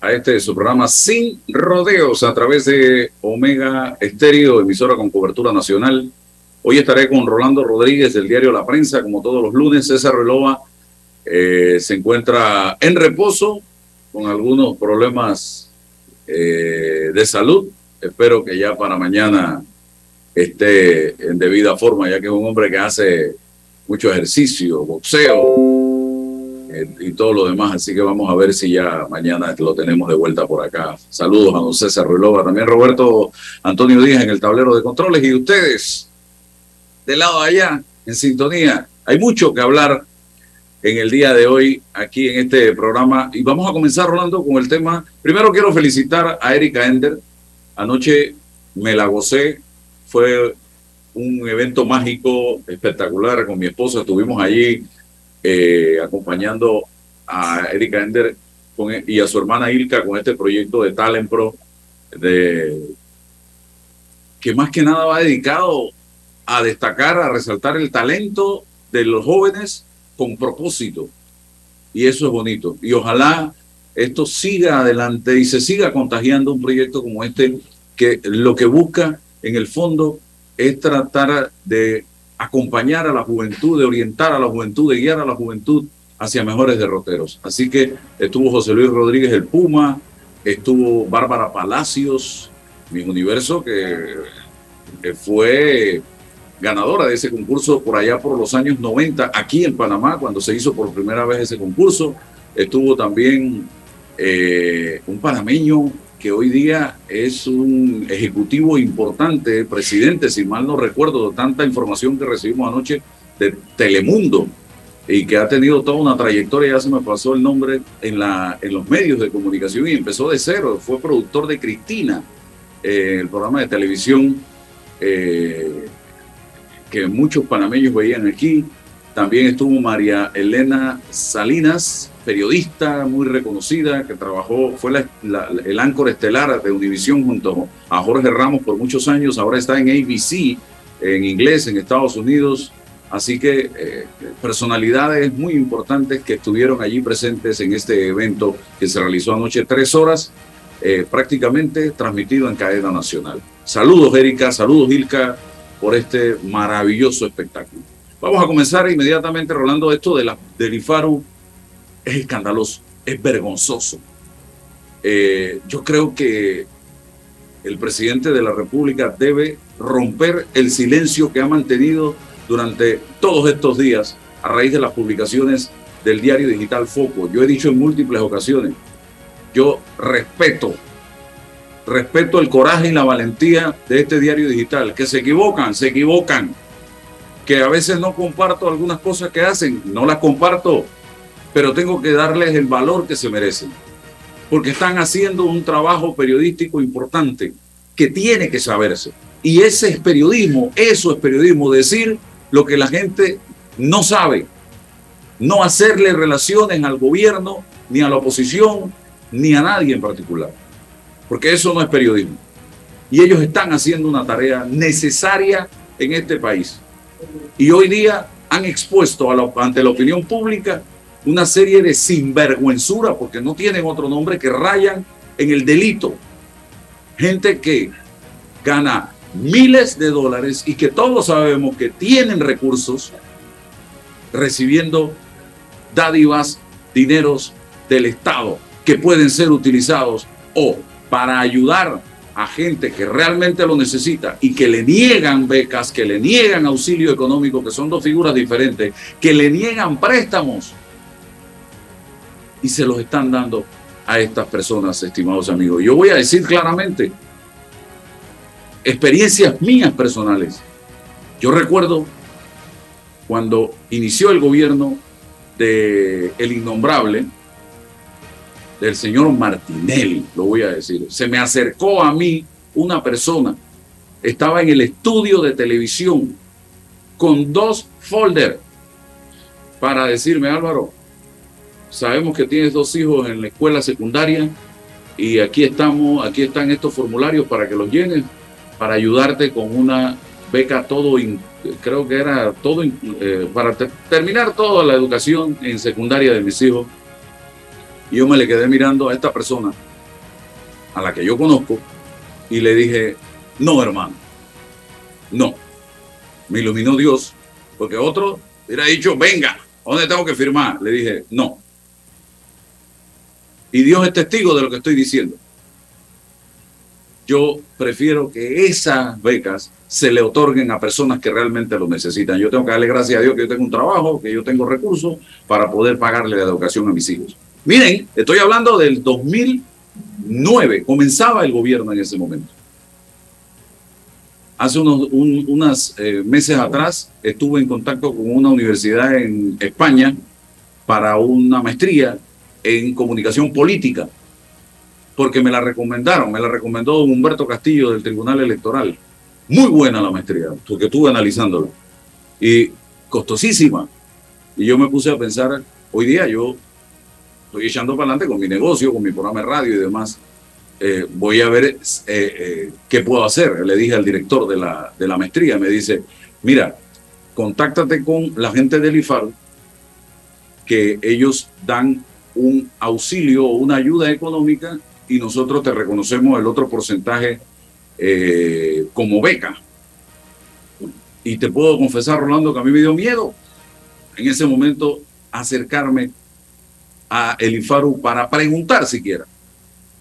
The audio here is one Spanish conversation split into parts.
a este su programa Sin Rodeos a través de Omega Estéreo, emisora con cobertura nacional. Hoy estaré con Rolando Rodríguez del diario La Prensa, como todos los lunes. César Relova eh, se encuentra en reposo con algunos problemas eh, de salud. Espero que ya para mañana esté en debida forma, ya que es un hombre que hace mucho ejercicio, boxeo, y todo lo demás. Así que vamos a ver si ya mañana lo tenemos de vuelta por acá. Saludos a don César Ruilova, también Roberto Antonio Díaz en el tablero de controles y ustedes del lado de allá en sintonía. Hay mucho que hablar en el día de hoy aquí en este programa y vamos a comenzar, Rolando, con el tema. Primero quiero felicitar a Erika Ender. Anoche me la gocé, fue un evento mágico, espectacular con mi esposa. Estuvimos allí eh, acompañando a Erika Ender e, y a su hermana Ilka con este proyecto de Talent Pro, de, que más que nada va dedicado a destacar, a resaltar el talento de los jóvenes con propósito. Y eso es bonito. Y ojalá esto siga adelante y se siga contagiando un proyecto como este, que lo que busca en el fondo es tratar de acompañar a la juventud, de orientar a la juventud, de guiar a la juventud hacia mejores derroteros. Así que estuvo José Luis Rodríguez el Puma, estuvo Bárbara Palacios, mi universo, que, fue ganadora de ese concurso por allá por los años 90, aquí en Panamá, cuando se hizo por primera vez ese concurso. Estuvo también eh, un panameño que hoy día es un ejecutivo importante, presidente, si mal no recuerdo, de tanta información que recibimos anoche de Telemundo y que ha tenido toda una trayectoria, ya se me pasó el nombre, en, la, en los medios de comunicación y empezó de cero, fue productor de Cristina, eh, el programa de televisión eh, que muchos panameños veían aquí. También estuvo María Elena Salinas, periodista muy reconocida que trabajó, fue el áncor estelar de Univisión junto a Jorge Ramos por muchos años, ahora está en ABC, en inglés, en Estados Unidos. Así que eh, personalidades muy importantes que estuvieron allí presentes en este evento que se realizó anoche, tres horas, eh, prácticamente transmitido en cadena nacional. Saludos, Erika, saludos, Ilka, por este maravilloso espectáculo. Vamos a comenzar inmediatamente, Rolando, esto de la, del IFARU es escandaloso, es vergonzoso. Eh, yo creo que el presidente de la República debe romper el silencio que ha mantenido durante todos estos días a raíz de las publicaciones del diario digital Foco. Yo he dicho en múltiples ocasiones, yo respeto, respeto el coraje y la valentía de este diario digital, que se equivocan, se equivocan, que a veces no comparto algunas cosas que hacen, no las comparto, pero tengo que darles el valor que se merecen, porque están haciendo un trabajo periodístico importante que tiene que saberse. Y ese es periodismo, eso es periodismo, decir lo que la gente no sabe, no hacerle relaciones al gobierno, ni a la oposición, ni a nadie en particular, porque eso no es periodismo. Y ellos están haciendo una tarea necesaria en este país. Y hoy día han expuesto ante la opinión pública una serie de sinvergüenzura, porque no tienen otro nombre, que rayan en el delito. Gente que gana miles de dólares y que todos sabemos que tienen recursos recibiendo dádivas, dineros del Estado que pueden ser utilizados o para ayudar a gente que realmente lo necesita y que le niegan becas, que le niegan auxilio económico, que son dos figuras diferentes, que le niegan préstamos y se los están dando a estas personas, estimados amigos. Yo voy a decir claramente, experiencias mías personales. Yo recuerdo cuando inició el gobierno de el innombrable, del señor Martinelli, lo voy a decir, se me acercó a mí una persona, estaba en el estudio de televisión con dos folders para decirme, Álvaro, Sabemos que tienes dos hijos en la escuela secundaria y aquí estamos, aquí están estos formularios para que los llenes, para ayudarte con una beca todo, creo que era todo, eh, para terminar toda la educación en secundaria de mis hijos. Y yo me le quedé mirando a esta persona a la que yo conozco y le dije, no, hermano, no. Me iluminó Dios, porque otro hubiera dicho, venga, ¿dónde tengo que firmar? Le dije, no. Y Dios es testigo de lo que estoy diciendo. Yo prefiero que esas becas se le otorguen a personas que realmente lo necesitan. Yo tengo que darle gracias a Dios que yo tengo un trabajo, que yo tengo recursos para poder pagarle la educación a mis hijos. Miren, estoy hablando del 2009, comenzaba el gobierno en ese momento. Hace unos eh, meses atrás estuve en contacto con una universidad en España para una maestría en comunicación política, porque me la recomendaron, me la recomendó Humberto Castillo del Tribunal Electoral. Muy buena la maestría, porque estuve analizándola. Y costosísima. Y yo me puse a pensar, hoy día yo estoy echando para adelante con mi negocio, con mi programa de radio y demás. Eh, voy a ver eh, eh, qué puedo hacer. Le dije al director de la, de la maestría, me dice, mira, contáctate con la gente del IFAR, que ellos dan un auxilio o una ayuda económica y nosotros te reconocemos el otro porcentaje como beca. Y te puedo confesar, Rolando, que a mí me dio miedo en ese momento acercarme a Elifaru para preguntar siquiera.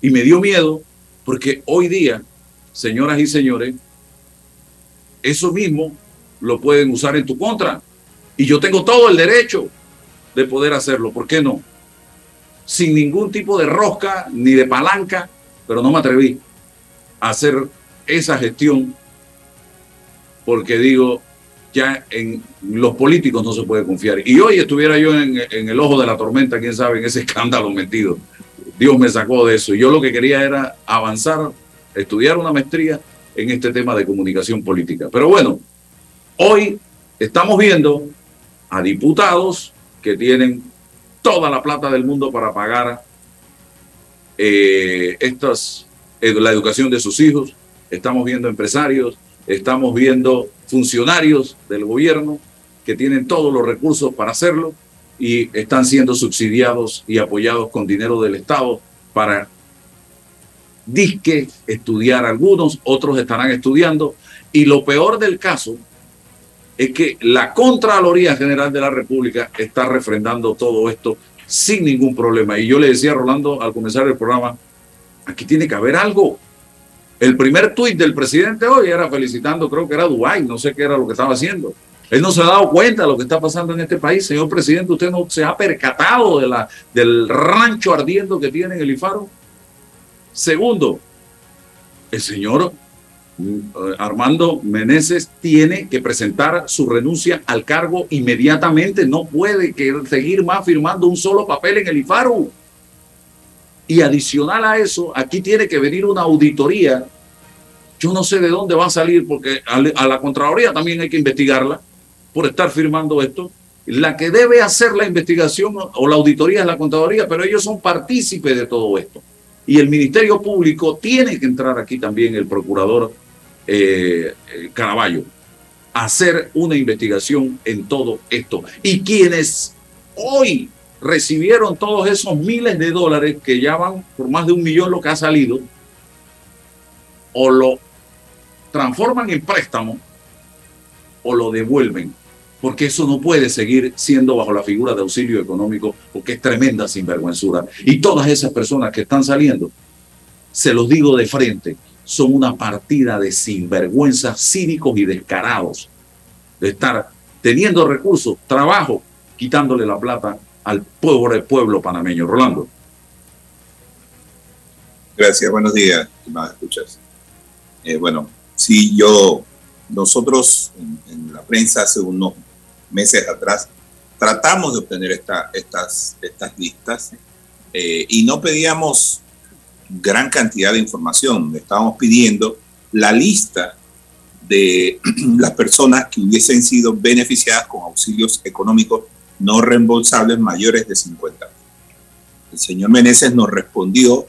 Y me dio miedo porque hoy día, señoras y señores, eso mismo lo pueden usar en tu contra. Y yo tengo todo el derecho de poder hacerlo. ¿Por qué no? Sin ningún tipo de rosca ni de palanca, pero no me atreví a hacer esa gestión porque digo, ya en los políticos no se puede confiar. Y hoy estuviera yo en, el ojo de la tormenta, quién sabe, en ese escándalo metido. Dios me sacó de eso. Yo lo que quería era avanzar, estudiar una maestría en este tema de comunicación política. Pero bueno, hoy estamos viendo a diputados que tienen toda la plata del mundo para pagar eh, estas, eh, la educación de sus hijos. Estamos viendo empresarios, estamos viendo funcionarios del gobierno que tienen todos los recursos para hacerlo y están siendo subsidiados y apoyados con dinero del Estado para disque estudiar. Algunos, otros estarán estudiando. Y lo peor del caso es que la Contraloría General de la República está refrendando todo esto sin ningún problema. Y yo le decía a Rolando al comenzar el programa, aquí tiene que haber algo, el primer tuit del presidente hoy era felicitando, creo que era Dubái, no sé qué era lo que estaba haciendo. Él no se ha dado cuenta de lo que está pasando en este país. Señor presidente, usted no se ha percatado de la, del rancho ardiendo que tiene en el IFARO. Segundo, el señor mm, Armando Meneses tiene que presentar su renuncia al cargo inmediatamente. No puede seguir más firmando un solo papel en el IFARO. Y adicional a eso, aquí tiene que venir una auditoría. Yo no sé de dónde va a salir, porque a la Contraloría también hay que investigarla por estar firmando esto. La que debe hacer la investigación o la auditoría es la Contraloría, pero ellos son partícipes de todo esto. Y el Ministerio Público tiene que entrar aquí también, el procurador eh, eh, Caraballo, a hacer una investigación en todo esto. Y quienes hoy recibieron todos esos miles de dólares que ya van por más de un millón lo que ha salido, o lo transforman en préstamo o lo devuelven, porque eso no puede seguir siendo bajo la figura de auxilio económico, porque es tremenda sinvergüenzura. Y todas esas personas que están saliendo, se los digo de frente, son una partida de sinvergüenzas cínicos y descarados, de estar teniendo recursos, trabajo, quitándole la plata al pobre pueblo panameño. Rolando. Gracias, buenos días, estimadas escuchas. Eh, bueno, sí, yo, nosotros en, la prensa hace unos meses atrás tratamos de obtener esta, estas, estas listas eh, y no pedíamos gran cantidad de información, estábamos pidiendo la lista de las personas que hubiesen sido beneficiadas con auxilios económicos no reembolsables mayores de 50. El señor Meneses nos respondió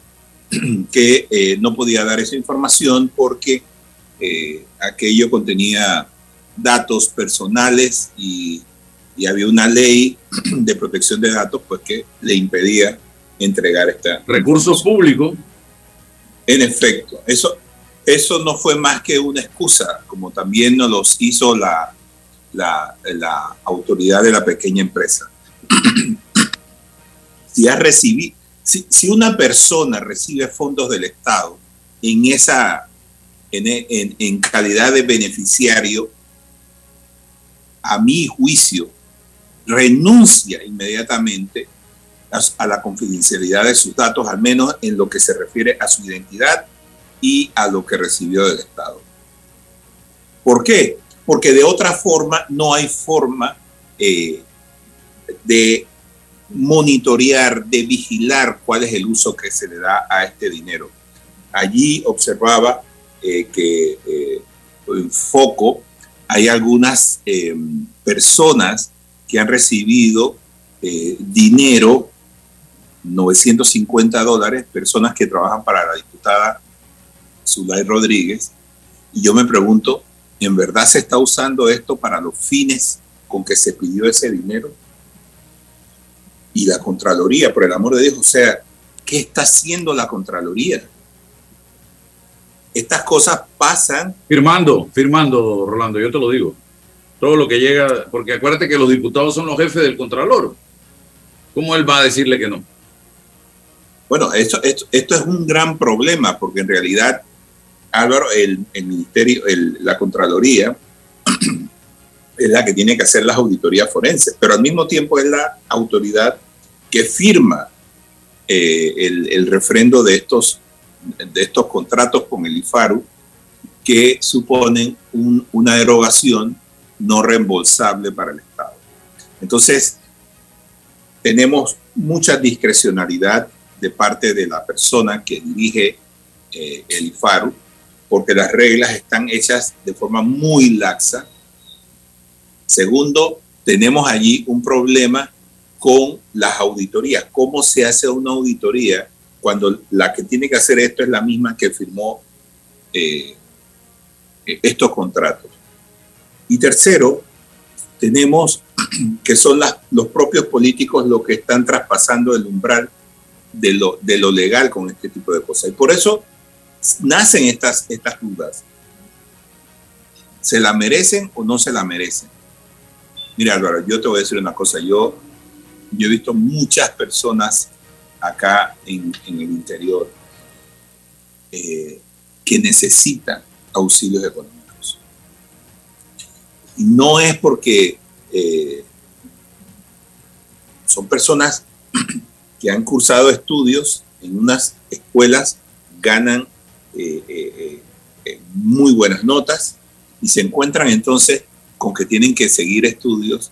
que eh, no podía dar esa información porque eh, aquello contenía datos personales y, había una ley de protección de datos pues que le impedía entregar esta recursos públicos En efecto, eso, eso no fue más que una excusa, como también nos los hizo la, la, autoridad de la pequeña empresa. si, ha recibido, si, una persona recibe fondos del Estado en, esa, en calidad de beneficiario, a mi juicio, renuncia inmediatamente a, a, la confidencialidad de sus datos, al menos en lo que se refiere a su identidad y a lo que recibió del Estado. ¿Por qué? Porque de otra forma no hay forma eh, de monitorear, de vigilar cuál es el uso que se le da a este dinero. Allí observaba eh, que eh, en foco hay algunas eh, personas que han recibido eh, dinero, 950 dólares, personas que trabajan para la diputada Zulay Rodríguez, y yo me pregunto, ¿en verdad se está usando esto para los fines con que se pidió ese dinero? Y la Contraloría, por el amor de Dios, o sea, ¿qué está haciendo la Contraloría? Estas cosas pasan. Firmando, firmando, Rolando, yo te lo digo. Todo lo que llega, porque acuérdate que los diputados son los jefes del Contralor. ¿Cómo él va a decirle que no? Bueno, esto, esto, esto es un gran problema, porque en realidad, Álvaro, el, ministerio, la Contraloría, es la que tiene que hacer las auditorías forenses, pero al mismo tiempo es la autoridad que firma eh, el, refrendo de estos, de estos contratos con el IFARU que suponen un, una derogación no reembolsable para el Estado. Entonces, tenemos mucha discrecionalidad de parte de la persona que dirige eh, el IFARU, porque las reglas están hechas de forma muy laxa. Segundo, tenemos allí un problema con las auditorías. ¿Cómo se hace una auditoría cuando la que tiene que hacer esto es la misma que firmó eh, estos contratos? Y tercero, tenemos que son las, los propios políticos los que están traspasando el umbral de lo, de lo legal con este tipo de cosas. Y por eso nacen estas, estas dudas. ¿Se la merecen o no se la merecen? Mira, Álvaro, yo te voy a decir una cosa. Yo, yo he visto muchas personas acá en, el interior eh, que necesitan auxilios económicos. No es porque eh, son personas que han cursado estudios en unas escuelas, ganan eh, eh, eh, muy buenas notas y se encuentran entonces con que tienen que seguir estudios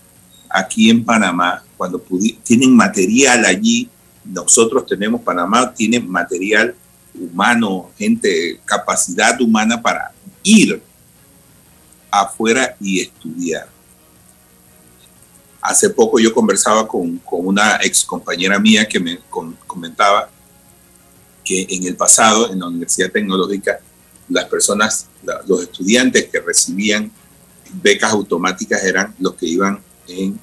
aquí en Panamá, cuando tienen material allí, nosotros tenemos, Panamá tiene material humano, gente, capacidad humana para ir afuera y estudiar. Hace poco yo conversaba con, con una ex compañera mía que me comentaba que en el pasado, en la Universidad Tecnológica, las personas, los estudiantes que recibían becas automáticas eran los que iban en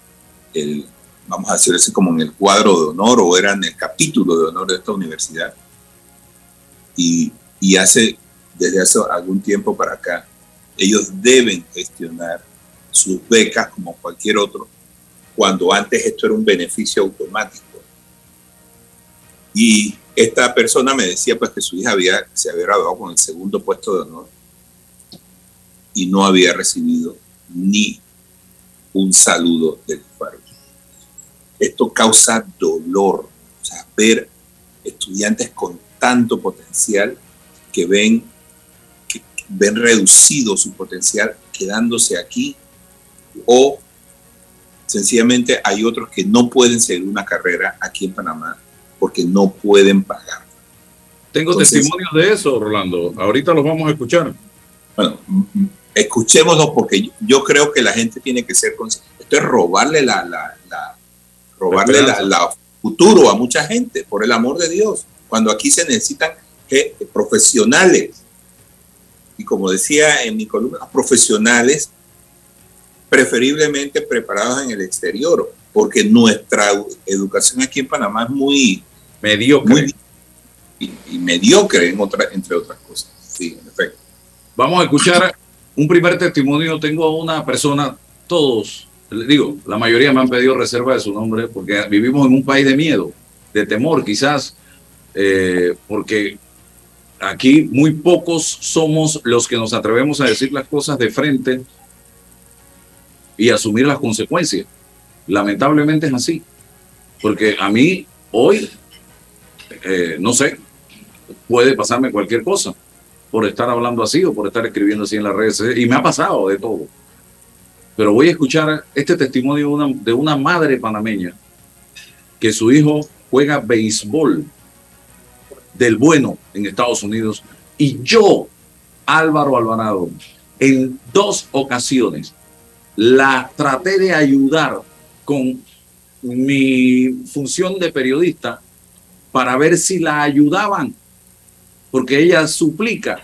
el, vamos a decir así, como en el cuadro de honor o eran el capítulo de honor de esta universidad. Y, y hace, desde hace algún tiempo para acá, ellos deben gestionar sus becas como cualquier otro, cuando antes esto era un beneficio automático. Y esta persona me decía pues que su hija había, se había graduado con el segundo puesto de honor y no había recibido ni un saludo del paro. Esto causa dolor, o ver estudiantes con tanto potencial que ven, que ven reducido su potencial quedándose aquí o sencillamente hay otros que no pueden seguir una carrera aquí en Panamá porque no pueden pagar. Tengo Entonces, testimonios de eso, Rolando. Ahorita los vamos a escuchar. Bueno, escuchémoslos porque yo creo que la gente tiene que ser consciente. Esto es robarle la, la, la robarle la, la, futuro a mucha gente, por el amor de Dios. Cuando aquí se necesitan eh, profesionales. Y como decía en mi columna, profesionales preferiblemente preparados en el exterior, porque nuestra educación aquí en Panamá es muy, mediocre. Y, mediocre en otra, entre otras cosas. Sí, en efecto. Vamos a escuchar un primer testimonio. Tengo una persona, todos, digo, la mayoría me han pedido reserva de su nombre porque vivimos en un país de miedo, de temor quizás, eh, porque aquí muy pocos somos los que nos atrevemos a decir las cosas de frente y asumir las consecuencias. Lamentablemente es así, porque a mí hoy, eh, no sé, puede pasarme cualquier cosa por estar hablando así o por estar escribiendo así en las redes. Y me ha pasado de todo. Pero voy a escuchar este testimonio de una, de una madre panameña que su hijo juega béisbol del bueno en Estados Unidos. Y yo, Álvaro Alvarado, en dos ocasiones la traté de ayudar con mi función de periodista para ver si la ayudaban, porque ella suplica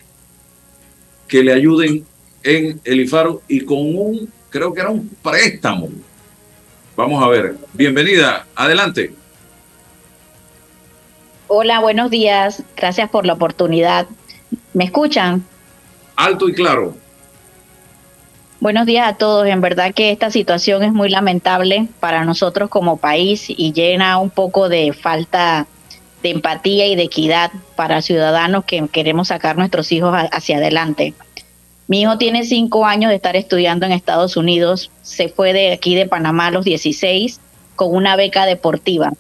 que le ayuden en el IFARO y con un, creo que era un préstamo. Vamos a ver, bienvenida, adelante. Hola, buenos días. Gracias por la oportunidad. ¿Me escuchan? Alto y claro. Buenos días a todos. En verdad que esta situación es muy lamentable para nosotros como país y llena un poco de falta de empatía y de equidad para ciudadanos que queremos sacar nuestros hijos hacia adelante. Mi hijo tiene cinco años de estar estudiando en Estados Unidos. Se fue de aquí de Panamá a los 16 con una beca deportiva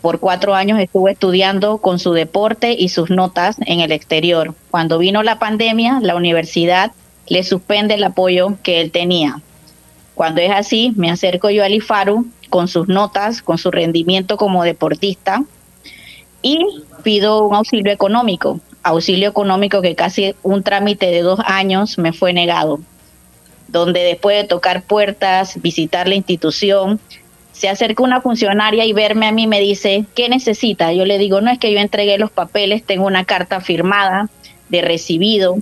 por cuatro años estuvo estudiando con su deporte y sus notas en el exterior. Cuando vino la pandemia, la universidad le suspende el apoyo que él tenía. Cuando es así, me acerco yo al IFARU con sus notas, con su rendimiento como deportista y pido un auxilio económico. Auxilio económico que casi un trámite de dos años me fue negado, donde después de tocar puertas, visitar la institución, se acerca una funcionaria y verme a mí me dice, ¿qué necesita? Yo le digo, no es que yo entregué los papeles, tengo una carta firmada de recibido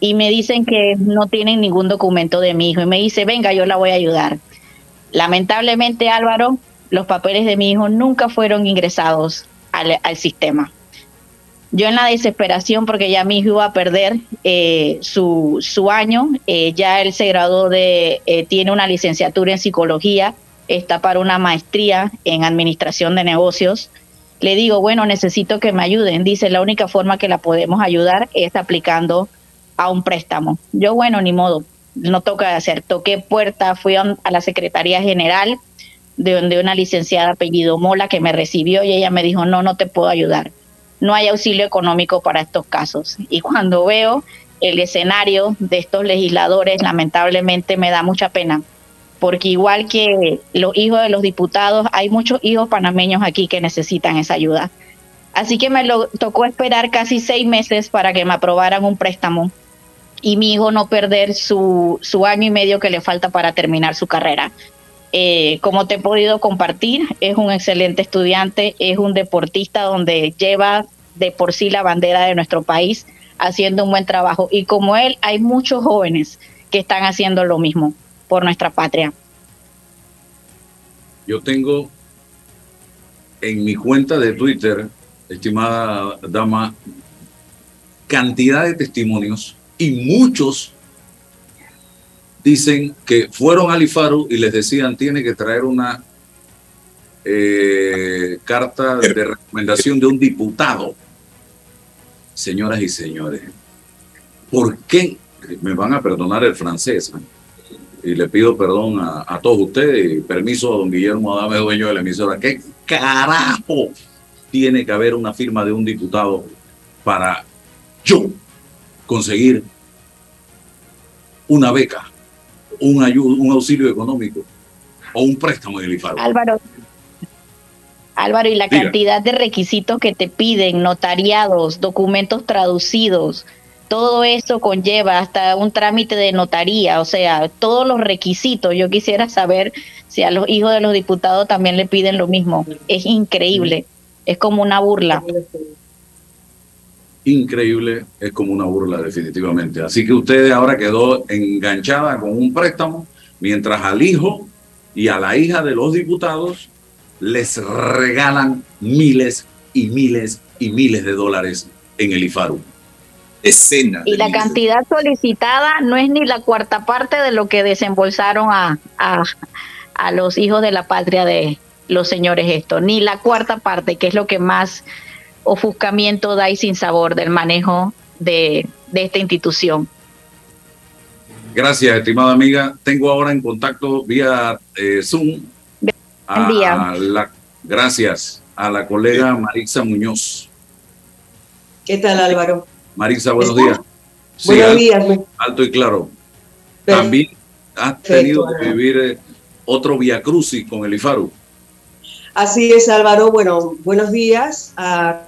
y me dicen que no tienen ningún documento de mi hijo y me dice, venga, yo la voy a ayudar. Lamentablemente, Álvaro, los papeles de mi hijo nunca fueron ingresados al, sistema. Yo en la desesperación, porque ya mi hijo iba a perder eh, su, su, año, eh, ya él se graduó de, eh, tiene una licenciatura en psicología, está para una maestría en administración de negocios. Le digo, bueno, necesito que me ayuden. Dice, la única forma que la podemos ayudar es aplicando a un préstamo. Yo, bueno, ni modo, no toca hacer. Toqué puerta, fui a, la Secretaría General, de donde una licenciada apellido Mola que me recibió y ella me dijo, no, no te puedo ayudar. No hay auxilio económico para estos casos. Y cuando veo el escenario de estos legisladores, lamentablemente me da mucha pena porque igual que los hijos de los diputados, hay muchos hijos panameños aquí que necesitan esa ayuda. Así que me lo tocó esperar casi seis meses para que me aprobaran un préstamo y mi hijo no perder su, su año y medio que le falta para terminar su carrera. Eh, como te he podido compartir, es un excelente estudiante, es un deportista donde lleva de por sí la bandera de nuestro país haciendo un buen trabajo. Y como él, hay muchos jóvenes que están haciendo lo mismo por nuestra patria. Yo tengo en mi cuenta de Twitter, estimada dama, cantidad de testimonios y muchos dicen que fueron al IFARU y les decían tiene que traer una eh, carta de recomendación de un diputado. Señoras y señores, ¿por qué? Me van a perdonar el francés. ¿eh? y le pido perdón a, todos ustedes y permiso a don Guillermo Adame, dueño de la emisora. ¿Qué carajo tiene que haber una firma de un diputado para yo conseguir una beca, un, ayudo, un auxilio económico o un préstamo del IFARO? Álvaro, Álvaro, y la cantidad de requisitos que te piden, notariados, documentos traducidos, todo eso conlleva hasta un trámite de notaría, o sea, todos los requisitos. Yo quisiera saber si a los hijos de los diputados también le piden lo mismo. Es increíble, es como una burla. Increíble, es como una burla definitivamente. Así que usted ahora quedó enganchada con un préstamo, mientras al hijo y a la hija de los diputados les regalan miles y miles y miles de dólares en el IFARU. Decenas. Y la cantidad solicitada no es ni la cuarta parte de lo que desembolsaron a, a, los hijos de la patria de los señores esto, ni la cuarta parte, que es lo que más ofuscamiento da y sin sabor del manejo de, de esta institución. Gracias, estimada amiga. Tengo ahora en contacto vía eh, Zoom a, la, gracias a la colega Marisa Muñoz. ¿Qué tal, Álvaro? Marisa, buenos días. buenos días. Alto y claro. También has tenido que vivir eh, otro Via Crucis con el IFARU. Así es, Álvaro. Bueno, buenos días a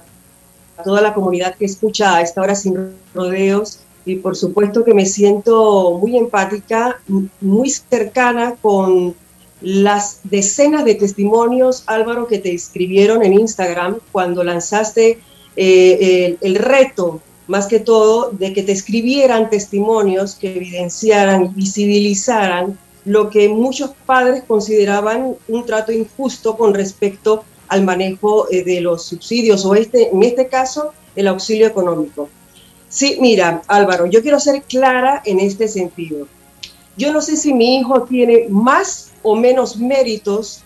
toda la comunidad que escucha a esta hora sin rodeos. Y por supuesto que me siento muy empática, muy cercana con las decenas de testimonios, Álvaro, que te escribieron en Instagram cuando lanzaste eh, el, reto, más que todo, de que te escribieran testimonios que evidenciaran y visibilizaran lo que muchos padres consideraban un trato injusto con respecto al manejo eh, de los subsidios o este, en este caso, el auxilio económico. Sí, mira, Álvaro, yo quiero ser clara en este sentido. Yo no sé si mi hijo tiene más o menos méritos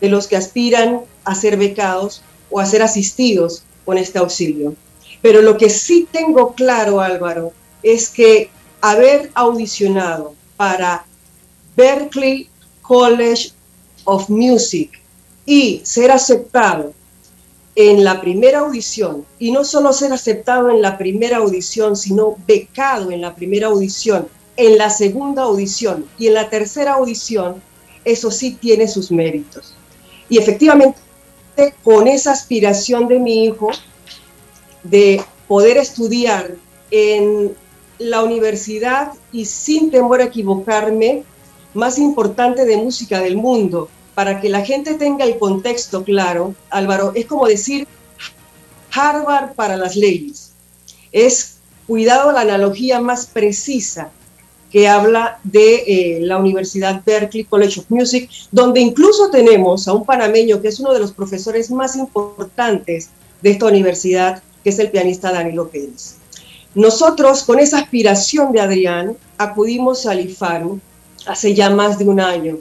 de los que aspiran a ser becados o a ser asistidos con este auxilio. Pero lo que sí tengo claro, Álvaro, es que haber audicionado para Berkeley College of Music y ser aceptado en la primera audición, y no solo ser aceptado en la primera audición, sino becado en la primera audición, en la segunda audición y en la tercera audición, eso sí tiene sus méritos. Y efectivamente, con esa aspiración de mi hijo de poder estudiar en la universidad y sin temor a equivocarme, más importante de música del mundo, para que la gente tenga el contexto claro, Álvaro, es como decir Harvard para las leyes. Es, cuidado, la analogía más precisa que habla de eh, la Universidad Berkeley College of Music, donde incluso tenemos a un panameño que es uno de los profesores más importantes de esta universidad, que es el pianista Danilo Pérez. Nosotros, con esa aspiración de Adrián, acudimos al IFARU hace ya más de un año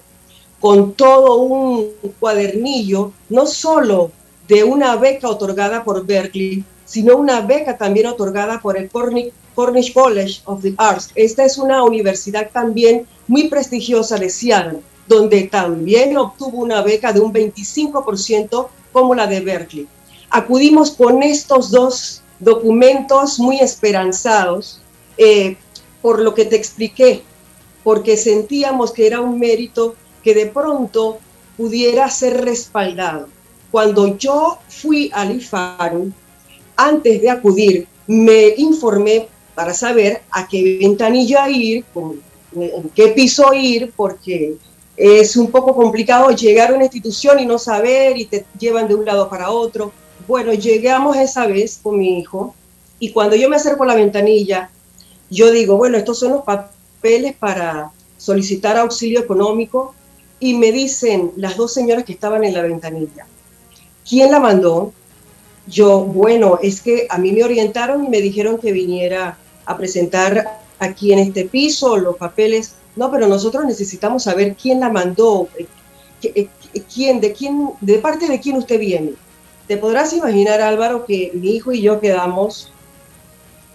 con todo un cuadernillo, no solo de una beca otorgada por Berkeley, sino una beca también otorgada por el Cornish, College of the Arts. Esta es una universidad también muy prestigiosa de Seattle, donde también obtuvo una beca de un 25% como la de Berkeley. Acudimos con estos dos documentos muy esperanzados eh, por lo que te expliqué, porque sentíamos que era un mérito que de pronto pudiera ser respaldado. Cuando yo fui al IFARU, antes de acudir, me informé para saber a qué ventanilla ir, en qué piso ir, porque es un poco complicado llegar a una institución y no saber y te llevan de un lado para otro. Bueno, llegamos esa vez con mi hijo y cuando yo me acerco a la ventanilla, yo digo, bueno, estos son los papeles para solicitar auxilio económico y me dicen las dos señoras que estaban en la ventanilla, ¿quién la mandó? Yo, bueno, es que a mí me orientaron y me dijeron que viniera a presentar aquí en este piso los papeles. No, pero nosotros necesitamos saber quién la mandó, eh, eh, quién, de quién, de parte de quién usted viene. Te podrás imaginar, Álvaro, que mi hijo y yo quedamos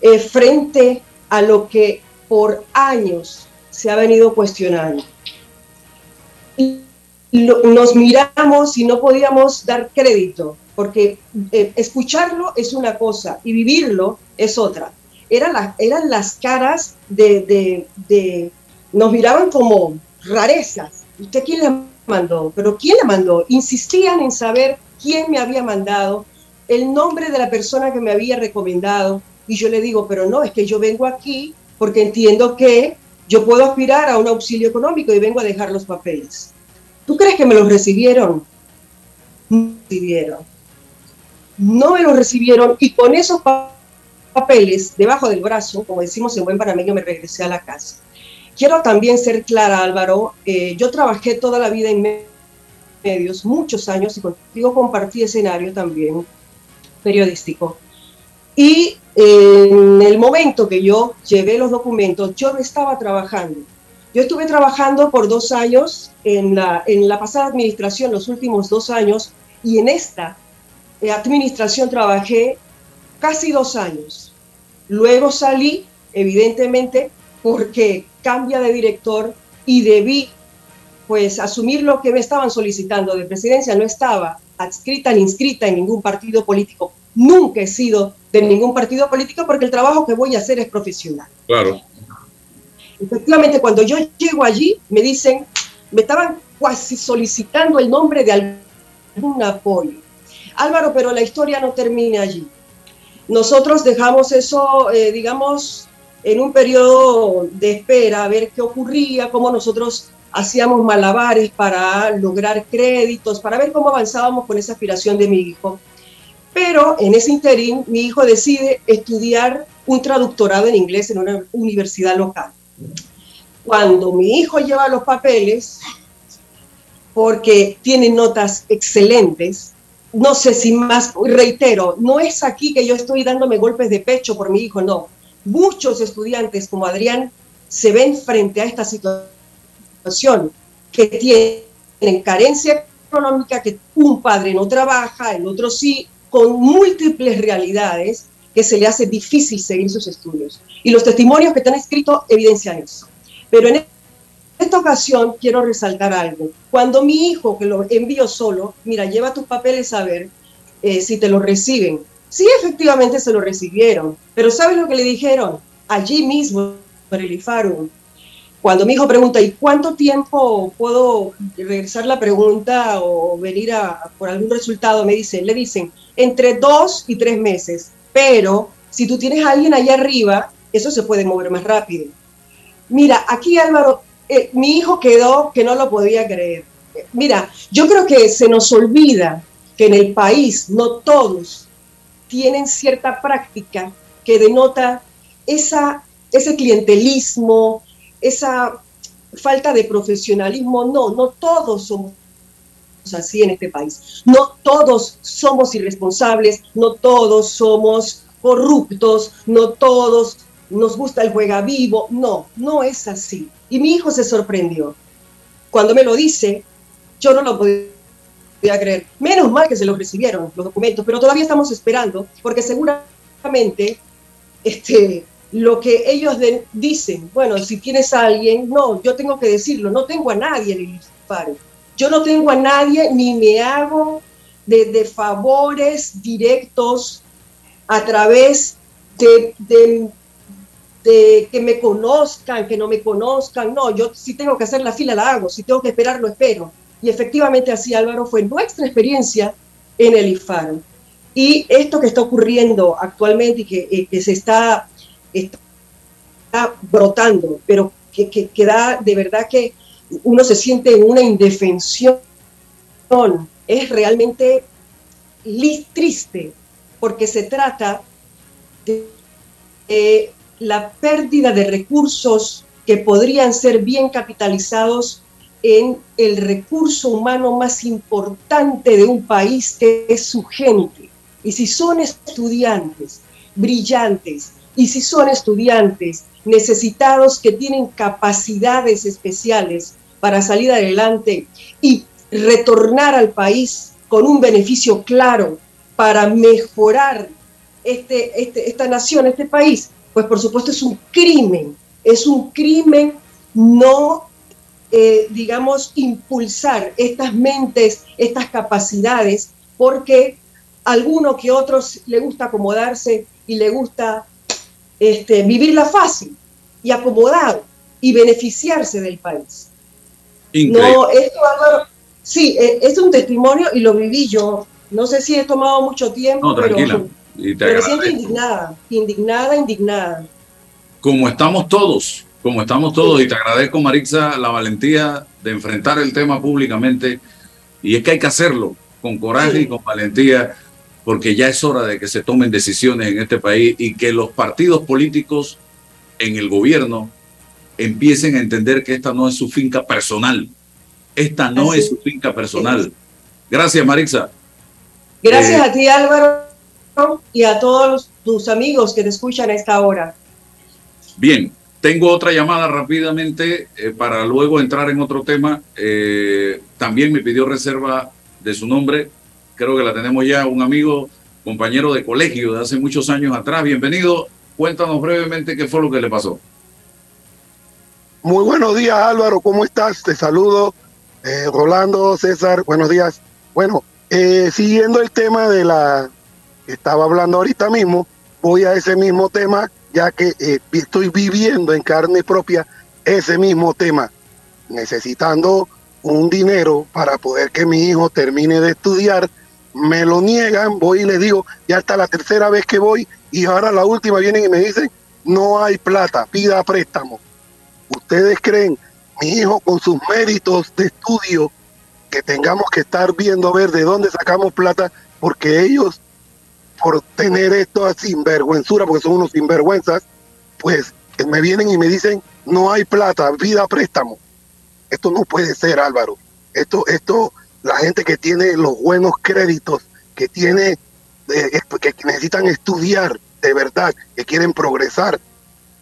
eh, frente a lo que por años se ha venido cuestionando nos miramos y no podíamos dar crédito, porque eh, escucharlo es una cosa y vivirlo es otra. Eran, eran las caras de, de, nos miraban como rarezas. ¿Usted quién le mandó? ¿Pero quién le mandó? Insistían en saber quién me había mandado, el nombre de la persona que me había recomendado. Y yo le digo, pero no, es que yo vengo aquí porque entiendo que yo puedo aspirar a un auxilio económico y vengo a dejar los papeles. ¿Tú crees que me los recibieron? No me recibieron. No me los recibieron y con esos papeles debajo del brazo, como decimos en buen panameño, me regresé a la casa. Quiero también ser clara, Álvaro. Eh, yo trabajé toda la vida en medios, muchos años, y contigo compartí escenario también. periodístico. Y en el momento que yo llevé los documentos, yo no estaba trabajando. Yo estuve trabajando por dos años en la, en la pasada administración, los últimos dos años, y en esta eh, administración trabajé casi dos años. Luego salí, evidentemente, porque cambia de director y debí pues asumir lo que me estaban solicitando de presidencia. No estaba adscrita ni inscrita en ningún partido político. Nunca he sido de ningún partido político porque el trabajo que voy a hacer es profesional. Claro. Efectivamente, cuando yo llego allí, me dicen, me estaban casi solicitando el nombre de algún apoyo. Álvaro, pero la historia no termina allí. Nosotros dejamos eso, eh, digamos, en un periodo de espera, a ver qué ocurría, cómo nosotros hacíamos malabares para lograr créditos, para ver cómo avanzábamos con esa aspiración de mi hijo. Pero en ese interín, mi hijo decide estudiar un traductorado en inglés en una universidad local. Cuando mi hijo lleva los papeles, porque tiene notas excelentes, no sé si más, reitero, no es aquí que yo estoy dándome golpes de pecho por mi hijo, no. Muchos estudiantes como Adrián se ven frente a esta situación, que tienen carencia económica, que un padre no trabaja, el otro sí, con múltiples realidades que se le hace difícil seguir sus estudios. Y los testimonios que te han escrito evidencian eso. Pero en esta ocasión quiero resaltar algo. Cuando mi hijo, que lo envío solo, mira, lleva tus papeles a ver eh, si te lo reciben. Sí, efectivamente se lo recibieron, pero ¿sabes lo que le dijeron? Allí mismo, por el IFARU. Cuando mi hijo pregunta, ¿y cuánto tiempo puedo regresar la pregunta o venir a, por algún resultado? Me dicen, le dicen, entre dos y tres meses. Pero si tú tienes a alguien allá arriba, eso se puede mover más rápido. Mira, aquí Álvaro, eh, mi hijo quedó que no lo podía creer. Mira, yo creo que se nos olvida que en el país no todos tienen cierta práctica que denota esa, ese clientelismo, esa falta de profesionalismo. No, no todos somos así en este país. No todos somos irresponsables, no todos somos corruptos, no todos nos gusta el juega vivo. No, no es así. Y mi hijo se sorprendió. Cuando me lo dice, yo no lo podía creer. Menos mal que se los recibieron los documentos, pero todavía estamos esperando, porque seguramente este, lo que ellos dicen, bueno, si tienes a alguien, no, yo tengo que decirlo, no tengo a nadie en el disparo. Yo no tengo a nadie ni me hago de, favores directos a través de, de, que me conozcan, que no me conozcan. No, yo si tengo que hacer la fila la hago, si tengo que esperar lo espero. Y efectivamente así, Álvaro, fue nuestra experiencia en el IFAR. Y esto que está ocurriendo actualmente y que, eh, que se está, está brotando, pero que, que, que da de verdad que uno se siente en una indefensión. Es realmente triste porque se trata de la pérdida de recursos que podrían ser bien capitalizados en el recurso humano más importante de un país, que es su gente. Y si son estudiantes brillantes, y si son estudiantes necesitados que tienen capacidades especiales para salir adelante y retornar al país con un beneficio claro para mejorar este, este, esta nación, este país, pues por supuesto es un crimen, es un crimen no, eh, digamos, impulsar estas mentes, estas capacidades, porque a alguno que otros le gusta acomodarse y le gusta este, vivirla fácil y acomodado y beneficiarse del país. No, esto, sí, e, es un testimonio y lo viví yo. No sé si he tomado mucho tiempo, pero, me siento indignada, indignada, indignada. Como estamos todos, como estamos todos, y te agradezco, Marixa, la valentía de enfrentar el tema públicamente. Y es que hay que hacerlo con coraje y con valentía, porque ya es hora de que se tomen decisiones en este país y que los partidos políticos en el gobierno empiecen a entender que esta no es su finca personal. Esta no es su finca personal. Gracias, Marixa. Gracias eh, a ti, Álvaro. y a todos tus amigos que te escuchan a esta hora. Bien, tengo otra llamada rápidamente eh, para luego entrar en otro tema. Eh, también me pidió reserva de su nombre. Creo que la tenemos ya, un amigo, compañero de colegio de hace muchos años atrás. Bienvenido. Cuéntanos brevemente qué fue lo que le pasó. Muy buenos días Álvaro, ¿cómo estás? Te saludo. Eh, Rolando, César, buenos días. Bueno, siguiendo el tema de la que estaba hablando ahorita mismo, voy a ese mismo tema ya que eh, estoy viviendo en carne propia ese mismo tema, necesitando un dinero para poder que mi hijo termine de estudiar, me lo niegan, voy y le digo, ya está la tercera vez que voy y ahora la última vienen y me dicen, no hay plata, pida préstamo. ¿Ustedes creen, mi hijo con sus méritos de estudio, que tengamos que estar viendo a ver de dónde sacamos plata? Porque ellos por tener esto a sinvergüenzura, porque son unos sinvergüenzas, pues me vienen y me dicen, no hay plata, vida préstamo. Esto no puede ser, Álvaro. Esto, esto, la gente que tiene los buenos créditos, que tiene, eh, que necesitan estudiar de verdad, que quieren progresar,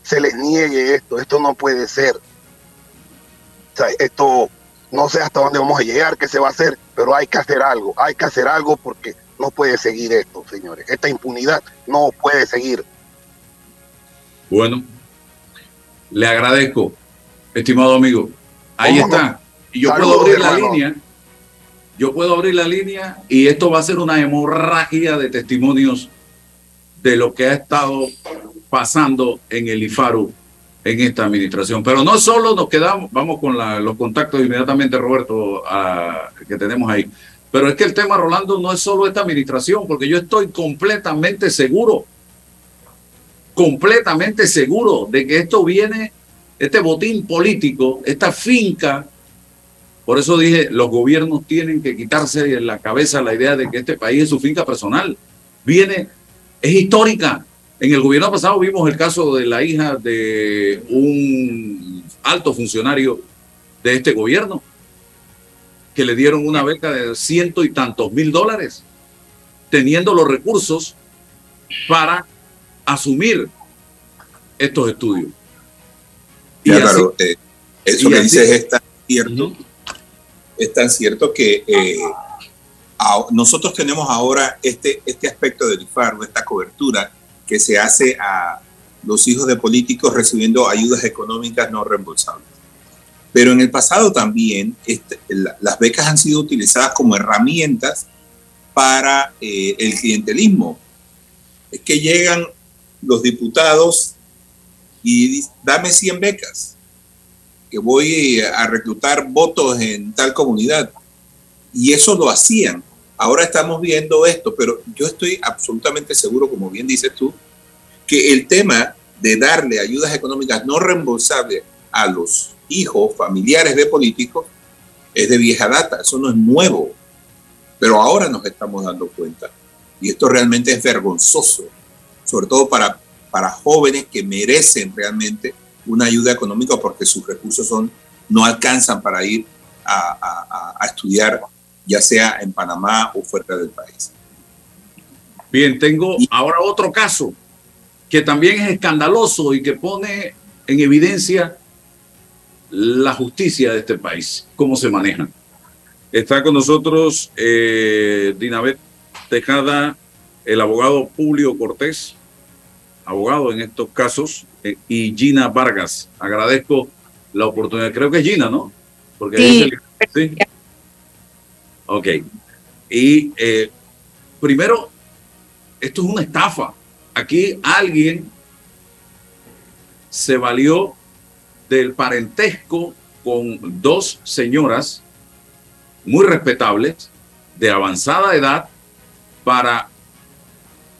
se les niegue esto. Esto no puede ser. O sea, esto, no sé hasta dónde vamos a llegar, qué se va a hacer, pero hay que hacer algo, hay que hacer algo porque no puede seguir esto, señores. Esta impunidad no puede seguir. Bueno, le agradezco, estimado amigo. Ahí está. Y yo puedo abrir la línea. Yo puedo abrir la línea y esto va a ser una hemorragia de testimonios de lo que ha estado pasando en el IFARU en esta administración. Pero no solo nos quedamos, vamos con los contactos inmediatamente, Roberto, que tenemos ahí. Pero es que el tema, Rolando, no es solo esta administración, porque yo estoy completamente seguro, completamente seguro de que esto viene, este botín político, esta finca. Por eso dije, los gobiernos tienen que quitarse de la cabeza la idea de que este país es su finca personal. Viene, es histórica. En el gobierno pasado vimos el caso de la hija de un alto funcionario de este gobierno que le dieron una beca de ciento y tantos mil dólares, teniendo los recursos para asumir estos estudios. Y claro, eh, eso que dices es tan cierto, es tan cierto que eh, nosotros tenemos ahora este, este aspecto del IFAR, esta cobertura que se hace a los hijos de políticos recibiendo ayudas económicas no reembolsables. Pero en el pasado también este, las becas han sido utilizadas como herramientas para eh, el clientelismo. Es que llegan los diputados y dame 100 becas, que voy a reclutar votos en tal comunidad. Y eso lo hacían. Ahora estamos viendo esto, pero yo estoy absolutamente seguro, como bien dices tú, que el tema de darle ayudas económicas no reembolsables a los hijos, familiares de políticos, es de vieja data, eso no es nuevo, pero ahora nos estamos dando cuenta. Y esto realmente es vergonzoso, sobre todo para, para jóvenes que merecen realmente una ayuda económica porque sus recursos son, no alcanzan para ir a, a estudiar, ya sea en Panamá o fuera del país. Bien, tengo ahora otro caso que también es escandaloso y que pone en evidencia la justicia de este país, cómo se maneja. Está con nosotros eh, Dinabet Tejada, el abogado Publio Cortés, abogado en estos casos, y Gina Vargas. Agradezco la oportunidad. Creo que es Gina, ¿no? Porque sí. ¿sí? Ok. Y eh, primero, esto es una estafa. Aquí alguien se valió del parentesco con dos señoras muy respetables, de avanzada edad, para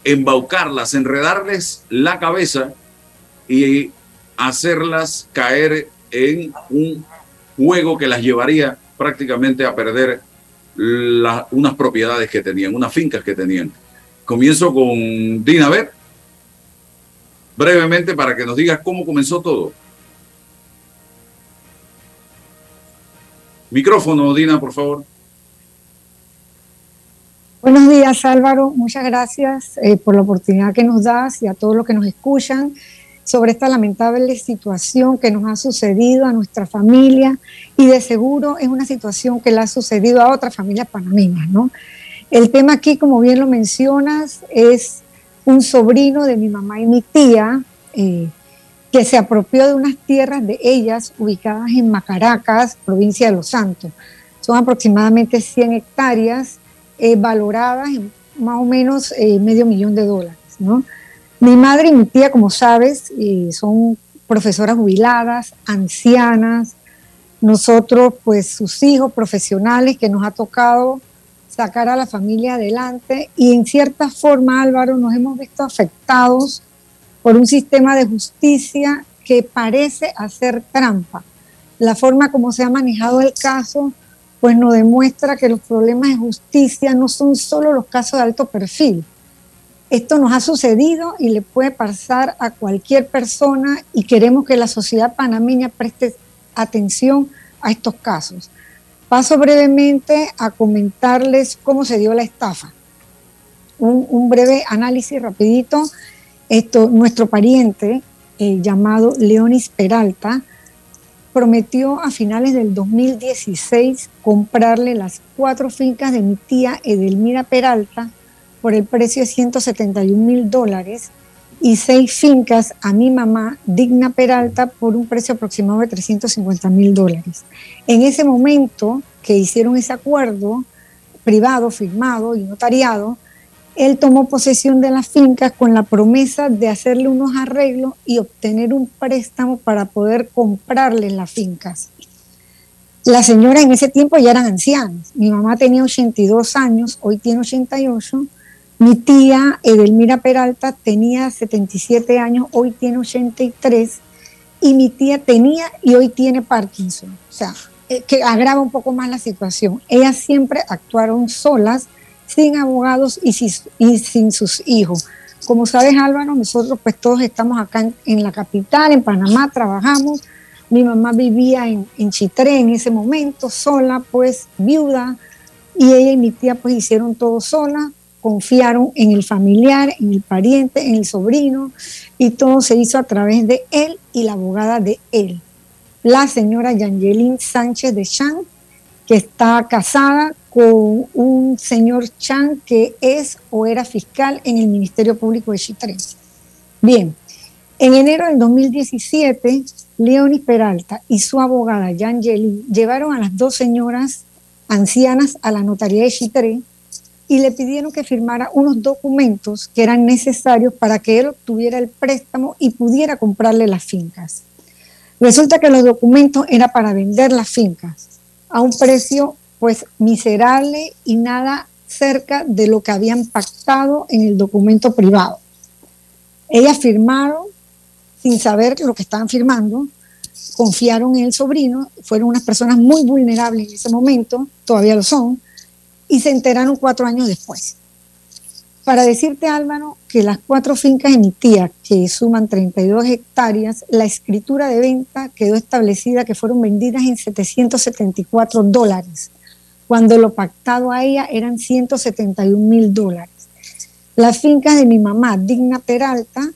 embaucarlas, enredarles la cabeza y hacerlas caer en un juego que las llevaría prácticamente a perder unas propiedades que tenían, unas fincas que tenían. Comienzo con Dina ver brevemente para que nos digas cómo comenzó todo. Micrófono, Dina, por favor. Buenos días Álvaro, muchas gracias eh, por la oportunidad que nos das y a todos los que nos escuchan sobre esta lamentable situación que nos ha sucedido a nuestra familia y de seguro es una situación que le ha sucedido a otras familias panameñas, ¿no? El tema aquí, como bien lo mencionas, es un sobrino de mi mamá y mi tía eh, que se apropió de unas tierras de ellas ubicadas en Macaracas, provincia de Los Santos. Son aproximadamente 100 hectáreas eh, valoradas en más o menos eh, medio millón de dólares, ¿no? Mi madre y mi tía, como sabes, son profesoras jubiladas, ancianas, nosotros, pues sus hijos profesionales que nos ha tocado sacar a la familia adelante y en cierta forma, Álvaro, nos hemos visto afectados por un sistema de justicia que parece hacer trampa. La forma como se ha manejado el caso, pues nos demuestra que los problemas de justicia no son solo los casos de alto perfil, esto nos ha sucedido y le puede pasar a cualquier persona y queremos que la sociedad panameña preste atención a estos casos. Paso brevemente a comentarles cómo se dio la estafa. Un, breve análisis rapidito. Esto, nuestro pariente llamado Leonis Peralta prometió a finales del 2016 comprarle las cuatro fincas de mi tía Edelmira Peralta por el precio de 171 mil dólares y seis fincas a mi mamá, Digna Peralta, por un precio aproximado de 350 mil dólares. En ese momento que hicieron ese acuerdo privado, firmado y notariado, él tomó posesión de las fincas con la promesa de hacerle unos arreglos y obtener un préstamo para poder comprarle las fincas. Las señoras en ese tiempo ya eran ancianas. Mi mamá tenía 82 años, hoy tiene 88 mi tía Edelmira Peralta tenía 77 años, hoy tiene 83, y mi tía tenía y hoy tiene Parkinson. O sea, eh, que agrava un poco más la situación. Ellas siempre actuaron solas, sin abogados y, sin sus hijos. Como sabes, Álvaro, nosotros pues todos estamos acá en, la capital, en Panamá, trabajamos. Mi mamá vivía en, en Chitré en ese momento, sola, pues viuda, y ella y mi tía pues hicieron todo sola, confiaron en el familiar, en el pariente, en el sobrino, y todo se hizo a través de él y la abogada de él, la señora Yangelin Sánchez de Chan, que está casada con un señor Chan que es o era fiscal en el Ministerio Público de Chitré. Bien, en enero del 2017, Leonis Peralta y su abogada Yangelin llevaron a las dos señoras ancianas a la notaría de Chitré y le pidieron que firmara unos documentos que eran necesarios para que él obtuviera el préstamo y pudiera comprarle las fincas. Resulta que los documentos eran para vender las fincas a un precio pues miserable y nada cerca de lo que habían pactado en el documento privado. Ellas firmaron sin saber lo que estaban firmando, confiaron en el sobrino, fueron unas personas muy vulnerables en ese momento, todavía lo son, y se enteraron cuatro años después. Para decirte, Álvaro, que las cuatro fincas de mi tía, que suman 32 hectáreas, la escritura de venta quedó establecida que fueron vendidas en 774 dólares, cuando lo pactado a ella eran 171 mil dólares. Las fincas de mi mamá, Digna Peralta,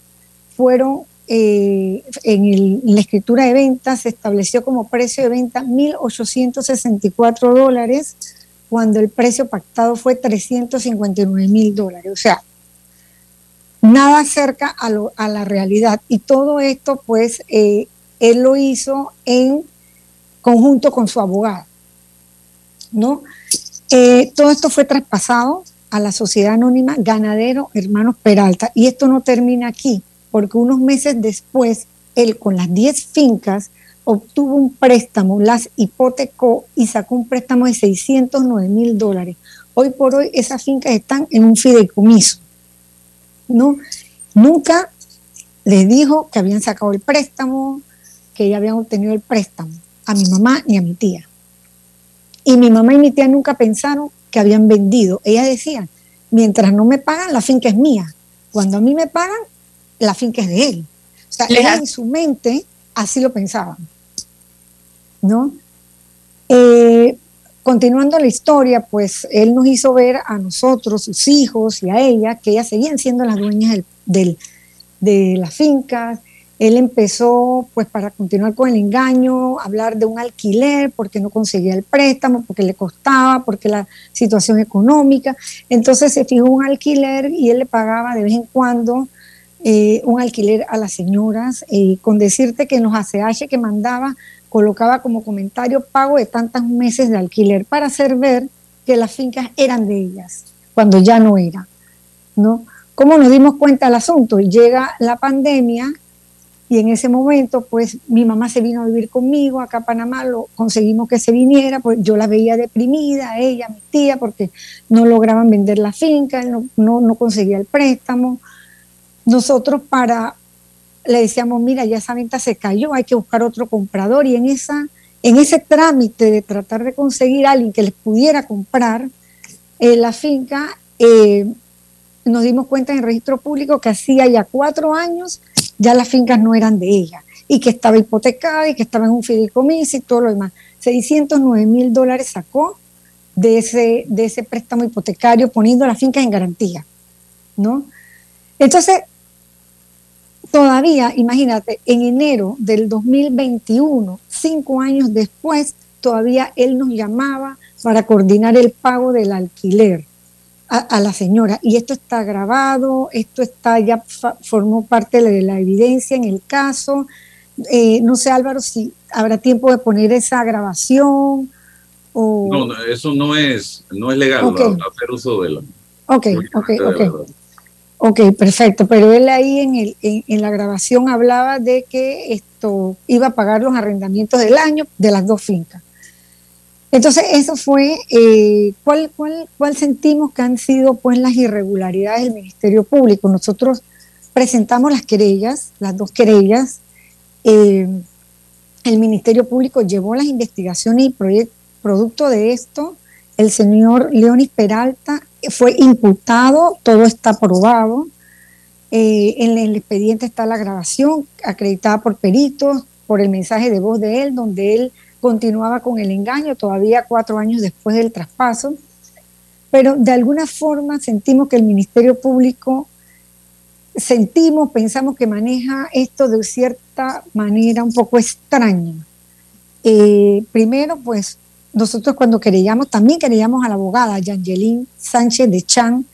fueron eh, en, la escritura de venta, se estableció como precio de venta 1.864 dólares cuando el precio pactado fue 359 mil dólares. O sea, nada cerca a, la realidad. Y todo esto, pues, eh, él lo hizo en conjunto con su abogado. ¿no? Eh, todo esto fue traspasado a la sociedad anónima Ganadero Hermanos Peralta. Y esto no termina aquí, porque unos meses después, él con las 10 fincas obtuvo un préstamo, las hipotecó y sacó un préstamo de 609 mil dólares. Hoy por hoy esas fincas están en un fideicomiso. ¿no? Nunca les dijo que habían sacado el préstamo, que ya habían obtenido el préstamo a mi mamá ni a mi tía. Y mi mamá y mi tía nunca pensaron que habían vendido. Ellas decían, mientras no me pagan, la finca es mía. Cuando a mí me pagan, la finca es de él. O sea, en su mente así lo pensaban. ¿No? Eh, continuando la historia, pues él nos hizo ver a nosotros, sus hijos y a ella, que ellas seguían siendo las dueñas del, de las fincas. Él empezó, pues para continuar con el engaño, hablar de un alquiler porque no conseguía el préstamo, porque le costaba, porque la situación económica. Entonces se fijó un alquiler y él le pagaba de vez en cuando eh, un alquiler a las señoras, con decirte que en los ACH que mandaba colocaba como comentario pago de tantos meses de alquiler para hacer ver que las fincas eran de ellas, cuando ya no era, ¿no? ¿Cómo nos dimos cuenta del asunto? Llega la pandemia y en ese momento, pues mi mamá se vino a vivir conmigo acá a Panamá, lo conseguimos que se viniera, pues yo la veía deprimida, ella, mi tía, porque no lograban vender la finca, no, no, no conseguía el préstamo. Nosotros para le decíamos, mira, ya esa venta se cayó, hay que buscar otro comprador y en, esa, en ese trámite de tratar de conseguir a alguien que les pudiera comprar eh, la finca, eh, nos dimos cuenta en el registro público que hacía ya cuatro años ya las fincas no eran de ella y que estaba hipotecada y que estaba en un fideicomiso y todo lo demás. 609 mil dólares sacó de ese, de ese préstamo hipotecario poniendo las fincas en garantía, ¿no? Entonces, todavía, imagínate, en enero del 2021, cinco años después, todavía él nos llamaba para coordinar el pago del alquiler a, la señora. Y esto está grabado, esto está ya formó parte de la evidencia en el caso. Eh, no sé, Álvaro, si habrá tiempo de poner esa grabación. O... No, eso no es, no es legal hacer uso de la. Ok, ok, ok. Ok, perfecto, pero él ahí en, el, en, la grabación hablaba de que esto iba a pagar los arrendamientos del año de las dos fincas. Entonces, eso fue, eh, ¿cuál, cuál, cuál sentimos que han sido pues las irregularidades del Ministerio Público? Nosotros presentamos las querellas, las dos querellas, eh, el Ministerio Público llevó las investigaciones y producto de esto, el señor Leonis Peralta fue imputado, todo está probado. Eh, en el expediente está la grabación acreditada por peritos, por el mensaje de voz de él, donde él continuaba con el engaño todavía cuatro años después del traspaso. Pero de alguna forma sentimos que el Ministerio Público, sentimos, pensamos que maneja esto de cierta manera un poco extraña. Eh, primero, pues nosotros cuando queríamos, también queríamos a la abogada Yangelín Sánchez de Chan,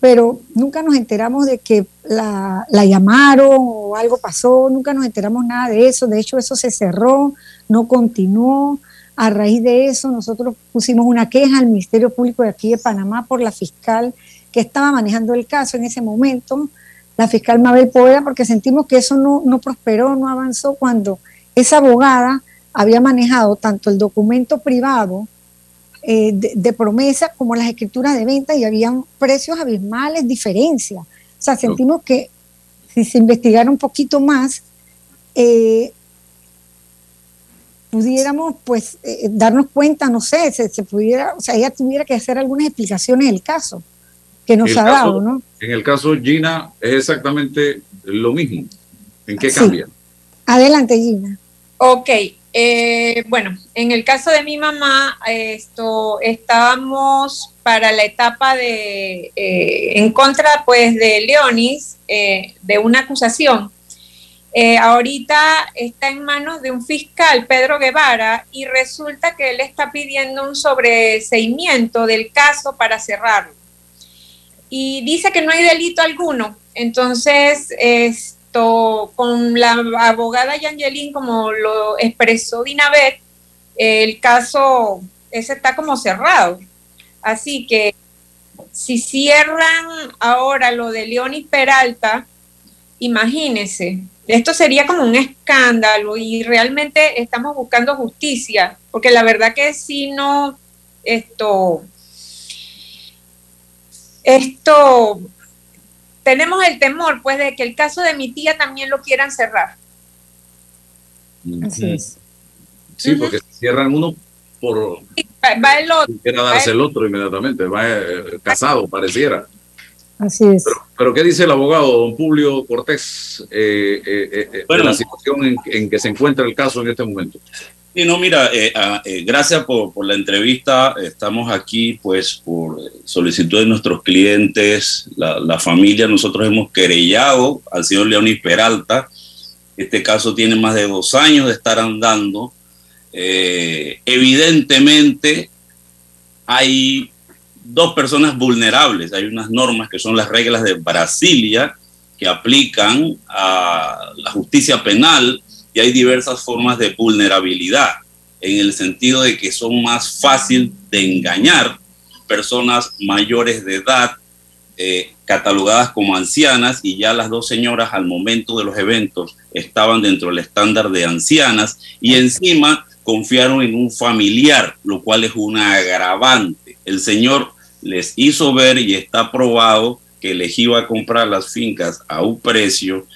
pero nunca nos enteramos de que la, llamaron o algo pasó, nunca nos enteramos nada de eso, de hecho eso se cerró, no continuó. A raíz de eso nosotros pusimos una queja al Ministerio Público de aquí de Panamá por la fiscal que estaba manejando el caso en ese momento, la fiscal Mabel Poeda, porque sentimos que eso no, no prosperó, no avanzó cuando esa abogada había manejado tanto el documento privado eh, de, promesa como las escrituras de venta y habían precios abismales, diferencias. O sea, sentimos que si se investigara un poquito más, eh, pudiéramos pues eh, darnos cuenta, no sé, se, pudiera, o sea, ella tuviera que hacer algunas explicaciones del caso que nos ha dado, ¿no? En el caso Gina es exactamente lo mismo. ¿En qué cambia? Adelante, Gina. Ok, eh, bueno, en el caso de mi mamá, esto estábamos para la etapa de eh, en contra, pues, de Leonis eh, de una acusación. ahorita está en manos de un fiscal, Pedro Guevara, y resulta que él está pidiendo un sobreseimiento del caso para cerrarlo. Y dice que no hay delito alguno. Entonces, con la abogada Yangelin, como lo expresó Dinabet, el caso ese está como cerrado. Así que si cierran ahora lo de León y Peralta, imagínense, esto sería como un escándalo y realmente estamos buscando justicia, porque la verdad que si no, esto, esto tenemos el temor, pues, de que el caso de mi tía también lo quieran cerrar. Así es. Sí, porque cierran uno por... va, el otro. Quiera darse el otro inmediatamente, va eh, casado, pareciera. Así es. Pero, ¿qué dice el abogado, don Publio Cortés, eh, eh, de la situación en, que se encuentra el caso en este momento? Sí, no, mira, eh, ah, eh, gracias por, la entrevista. Estamos aquí, pues, por solicitud de nuestros clientes, la, familia. Nosotros hemos querellado al señor Leonis Peralta. Este caso tiene más de dos años de estar andando. Eh, evidentemente, hay dos personas vulnerables. Hay unas normas que son las reglas de Brasilia que aplican a la justicia penal y hay diversas formas de vulnerabilidad, en el sentido de que son más fácil de engañar personas mayores de edad, eh, catalogadas como ancianas, y ya las dos señoras al momento de los eventos estaban dentro del estándar de ancianas, y encima confiaron en un familiar, lo cual es una agravante. El señor les hizo ver y está probado que les iba a comprar las fincas a un precio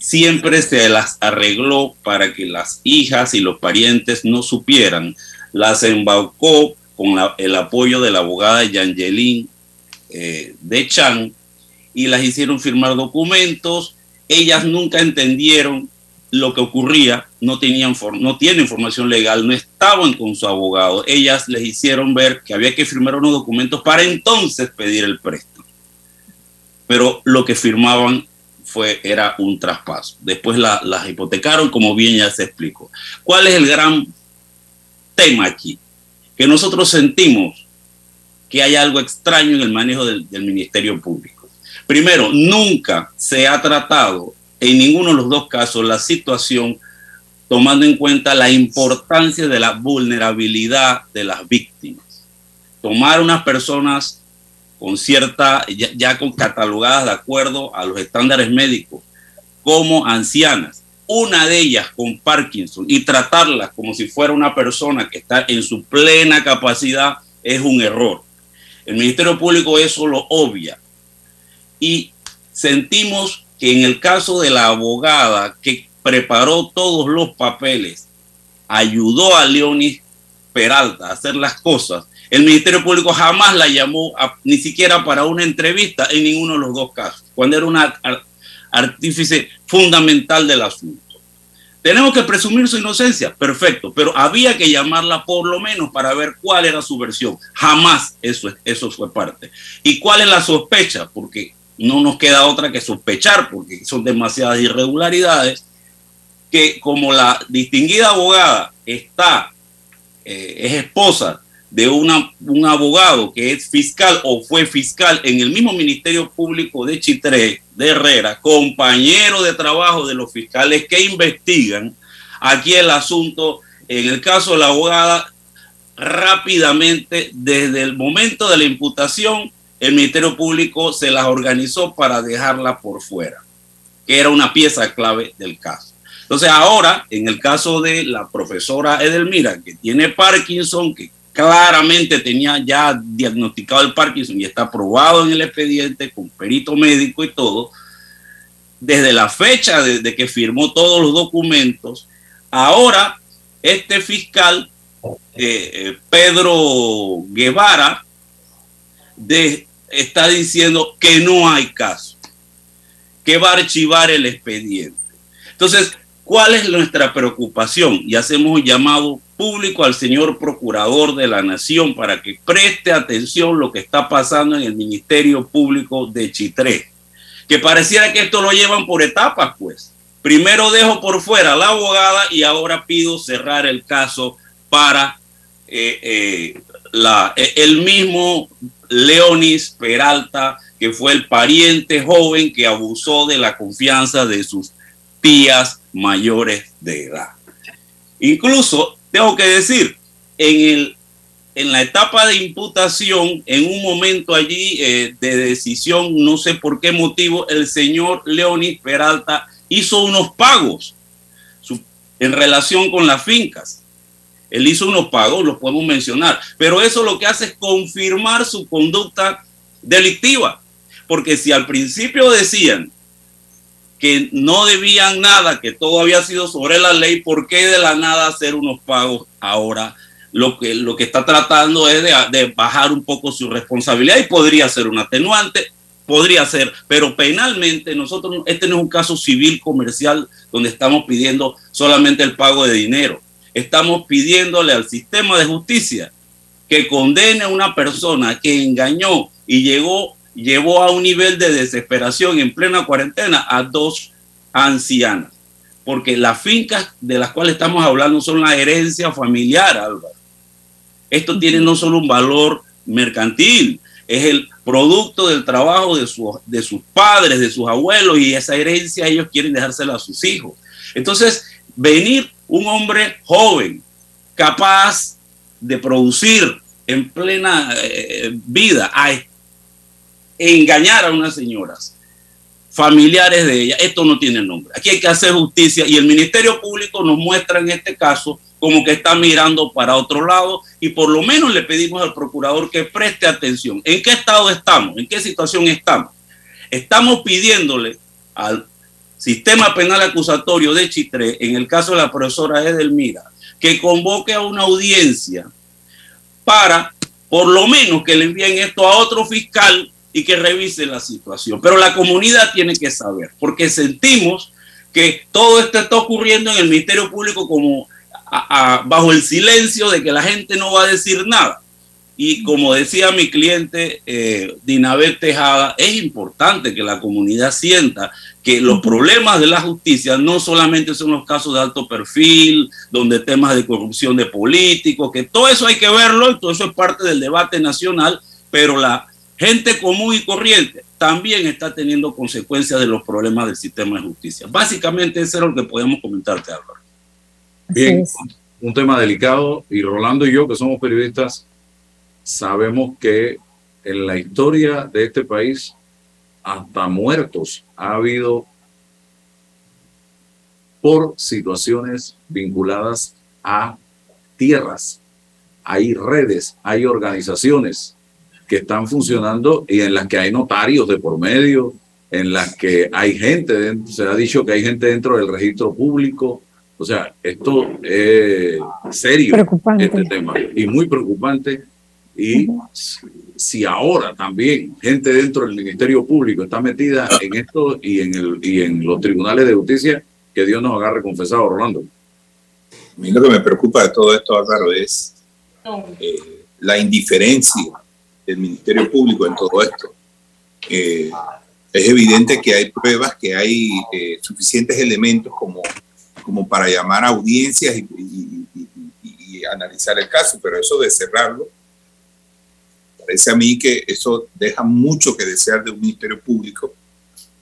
siempre se las arregló para que las hijas y los parientes no supieran. Las embaucó con el apoyo de la abogada Yangelin eh, de Chan y las hicieron firmar documentos. Ellas nunca entendieron lo que ocurría, no, tenían, no tienen información legal, no estaban con su abogado. Ellas les hicieron ver que había que firmar unos documentos para entonces pedir el préstamo. Pero lo que firmaban fue, era un traspaso. Después las hipotecaron, como bien ya se explicó. ¿Cuál es el gran tema aquí? Que nosotros sentimos que hay algo extraño en el manejo del, del Ministerio Público. Primero, nunca se ha tratado en ninguno de los dos casos la situación tomando en cuenta la importancia de la vulnerabilidad de las víctimas. Tomar unas personas con cierta, ya, con catalogadas de acuerdo a los estándares médicos, como ancianas, una de ellas con Parkinson, y tratarlas como si fuera una persona que está en su plena capacidad, es un error. El Ministerio Público eso lo obvia. Y sentimos que en el caso de la abogada que preparó todos los papeles, ayudó a Leonis Peralta a hacer las cosas, el Ministerio Público jamás la llamó ni siquiera para una entrevista en ninguno de los dos casos, cuando era una artífice fundamental del asunto. Tenemos que presumir su inocencia, perfecto, pero había que llamarla por lo menos para ver cuál era su versión. Jamás eso, eso fue parte. ¿Y cuál es la sospecha? Porque no nos queda otra que sospechar, porque son demasiadas irregularidades, que como la distinguida abogada está, eh, es esposa de una, un abogado que es fiscal o fue fiscal en el mismo Ministerio Público de Chitré, de Herrera, compañero de trabajo de los fiscales que investigan. Aquí el asunto, en el caso de la abogada, rápidamente, desde el momento de la imputación, el Ministerio Público se las organizó para dejarla por fuera, que era una pieza clave del caso. Entonces ahora, en el caso de la profesora Edelmira, que tiene Parkinson, que claramente tenía ya diagnosticado el Parkinson y está aprobado en el expediente con perito médico y todo, desde la fecha de, que firmó todos los documentos, ahora este fiscal, eh, eh, Pedro Guevara, está diciendo que no hay caso, que va a archivar el expediente. Entonces, ¿cuál es nuestra preocupación? Y hacemos un llamado público al señor procurador de la nación para que preste atención lo que está pasando en el Ministerio Público de Chitré. Que pareciera que esto lo llevan por etapas, pues. Primero dejo por fuera a la abogada y ahora pido cerrar el caso para eh, eh, eh, el mismo Leonis Peralta, que fue el pariente joven que abusó de la confianza de sus tías mayores de edad. Incluso tengo que decir, en, el, en la etapa de imputación, en un momento allí eh, de decisión, no sé por qué motivo, el señor Leonis Peralta hizo unos pagos en relación con las fincas. Él hizo unos pagos, los podemos mencionar, pero eso lo que hace es confirmar su conducta delictiva, porque si al principio decían que no debían nada, que todo había sido sobre la ley, ¿por qué de la nada hacer unos pagos ahora? Lo que, lo que está tratando es de, bajar un poco su responsabilidad y podría ser un atenuante, podría ser, pero penalmente nosotros, este no es un caso civil comercial donde estamos pidiendo solamente el pago de dinero. estamos pidiéndole al sistema de justicia que condene a una persona que engañó y llegó, llevó a un nivel de desesperación en plena cuarentena a dos ancianas. Porque las fincas de las cuales estamos hablando son la herencia familiar, Álvaro. Esto tiene no solo un valor mercantil, es el producto del trabajo de, de sus padres, de sus abuelos, y esa herencia ellos quieren dejársela a sus hijos. Entonces, venir un hombre joven, capaz de producir en plena eh, vida, a engañar a unas señoras, familiares de ella, esto no tiene nombre. Aquí hay que hacer justicia y el Ministerio Público nos muestra en este caso como que está mirando para otro lado y por lo menos le pedimos al procurador que preste atención. ¿En qué estado estamos? ¿En qué situación estamos? Estamos pidiéndole al sistema penal acusatorio de Chitré, en el caso de la profesora Edelmira, que convoque a una audiencia para por lo menos que le envíen esto a otro fiscal y que revise la situación. Pero la comunidad tiene que saber, porque sentimos que todo esto está ocurriendo en el Ministerio Público como bajo el silencio de que la gente no va a decir nada. Y como decía mi cliente eh, Dinabel Tejada, es importante que la comunidad sienta que los problemas de la justicia no solamente son los casos de alto perfil, donde temas de corrupción de políticos, que todo eso hay que verlo, todo eso es parte del debate nacional, pero la gente común y corriente también está teniendo consecuencias de los problemas del sistema de justicia. Básicamente eso es lo que podemos comentarte, Álvaro. Bien, un tema delicado y Rolando y yo, que somos periodistas, sabemos que en la historia de este país, hasta muertos ha habido por situaciones vinculadas a tierras. Hay redes, hay organizaciones que están funcionando y en las que hay notarios de por medio, en las que hay gente, se ha dicho que hay gente dentro del registro público, o sea, esto es serio, este tema, y muy preocupante. Y si ahora también gente dentro del Ministerio Público está metida en esto y en, el, y en los tribunales de justicia, que Dios nos agarre confesado, Rolando. A mí lo que me preocupa de todo esto, Álvaro, es eh, la indiferencia del Ministerio Público en todo esto. Eh, es evidente que hay pruebas, que hay eh, suficientes elementos como como para llamar a audiencias y, analizar el caso, pero eso de cerrarlo, parece a mí que eso deja mucho que desear de un ministerio público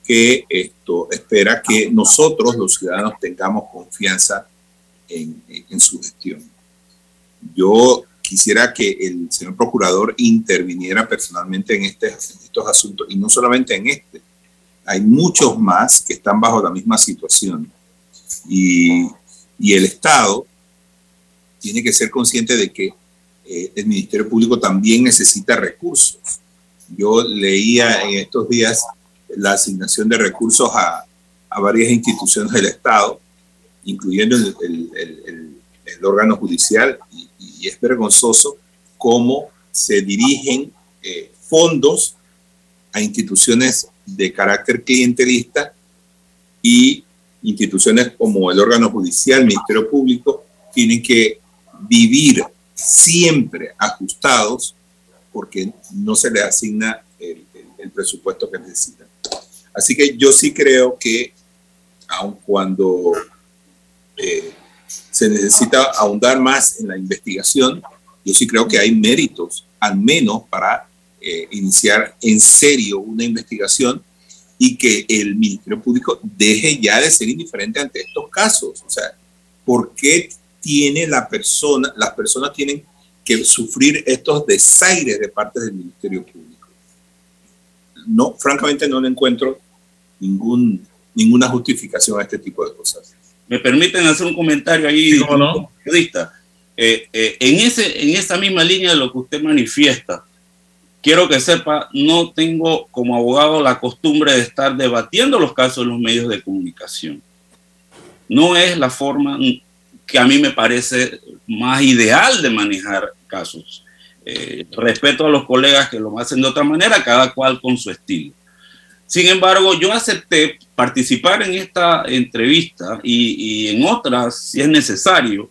que esto espera que nosotros, los ciudadanos, tengamos confianza en, en su gestión. Yo quisiera que el señor procurador interviniera personalmente en, este, en estos asuntos y no solamente en este. Hay muchos más que están bajo la misma situación y, el Estado tiene que ser consciente de que eh, el Ministerio Público también necesita recursos. Yo leía en estos días la asignación de recursos a, varias instituciones del Estado, incluyendo el, órgano judicial, y, es vergonzoso cómo se dirigen eh, fondos a instituciones de carácter clientelista y instituciones como el órgano judicial, el Ministerio Público, tienen que vivir siempre ajustados porque no se les asigna el, presupuesto que necesitan. Así que yo sí creo que aun cuando eh, se necesita ahondar más en la investigación, yo sí creo que hay méritos, al menos para eh, iniciar en serio una investigación y que el Ministerio Público deje ya de ser indiferente ante estos casos. O sea, ¿por qué tiene la persona, las personas tienen que sufrir estos desaires de parte del Ministerio Público? No, francamente no le encuentro ningún, ninguna justificación a este tipo de cosas. Me permiten hacer un comentario ahí, no? periodista. Eh, eh, en, ese, en esa misma línea de lo que usted manifiesta, quiero que sepa, no tengo como abogado la costumbre de estar debatiendo los casos en los medios de comunicación. No es la forma que a mí me parece más ideal de manejar casos. Eh, respeto a los colegas que lo hacen de otra manera, cada cual con su estilo. Sin embargo, yo acepté participar en esta entrevista y, en otras, si es necesario,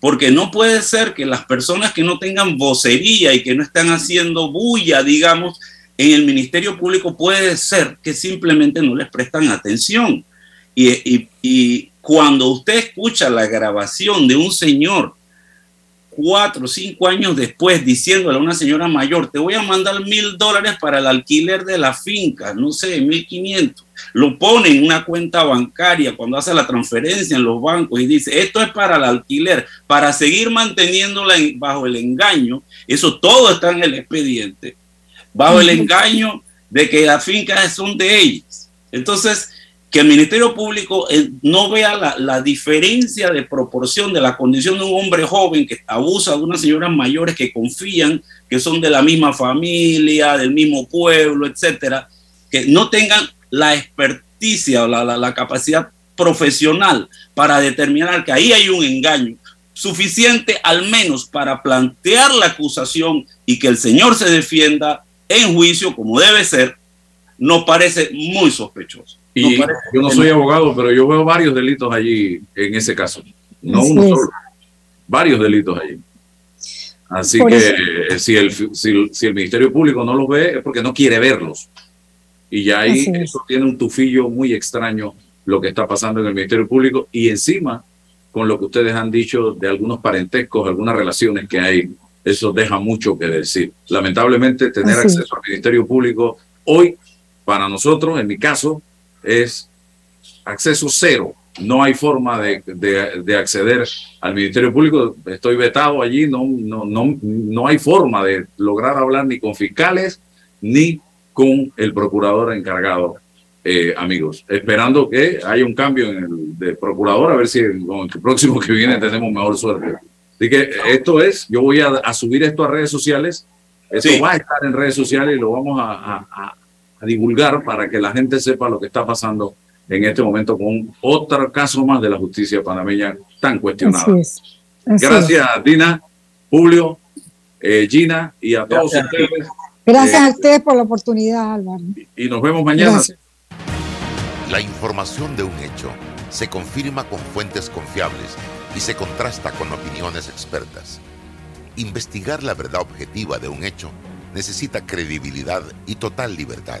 porque no puede ser que las personas que no tengan vocería y que no están haciendo bulla, digamos, en el Ministerio Público puede ser que simplemente no les prestan atención. Y cuando usted escucha la grabación de un señor cuatro o cinco años después diciéndole a una señora mayor, te voy a mandar mil dólares para el alquiler de la finca, no sé, mil quinientos. Lo pone en una cuenta bancaria cuando hace la transferencia en los bancos y dice, esto es para el alquiler, para seguir manteniéndola bajo el engaño. Eso todo está en el expediente, bajo el engaño de que las fincas son de ellos. Entonces, que el Ministerio Público eh, no vea la, diferencia de proporción de la condición de un hombre joven que abusa de unas señoras mayores que confían que son de la misma familia, del mismo pueblo, etcétera, que no tengan la experticia o la, la capacidad profesional para determinar que ahí hay un engaño suficiente al menos para plantear la acusación y que el señor se defienda en juicio como debe ser, nos parece muy sospechoso. Y yo no soy abogado, pero yo veo varios delitos allí en ese caso. No uno solo. Varios delitos allí. Así que eh, si, el, si, el Ministerio Público no los ve es porque no quiere verlos. Y ya ahí eso tiene un tufillo muy extraño lo que está pasando en el Ministerio Público y encima con lo que ustedes han dicho de algunos parentescos, algunas relaciones que hay, eso deja mucho que decir. Lamentablemente tener acceso al Ministerio Público hoy, para nosotros, en mi caso, es acceso cero. No hay forma de, de, acceder al Ministerio Público. Estoy vetado allí, no, no, no, no hay forma de lograr hablar ni con fiscales ni con el procurador encargado, eh, amigos. Esperando que haya un cambio en el de procurador, a ver si con el próximo que viene tenemos mejor suerte. Así que esto es, yo voy a, subir esto a redes sociales. Esto va a estar en redes sociales y lo vamos a, divulgar para que la gente sepa lo que está pasando en este momento con otro caso más de la justicia panameña tan cuestionada. Gracias, Dina, Julio, eh, Gina y a todos ustedes. Gracias a eh, ustedes por la oportunidad, Álvaro. Y nos vemos mañana. La información de un hecho se confirma con fuentes confiables y se contrasta con opiniones expertas. Investigar la verdad objetiva de un hecho necesita credibilidad y total libertad.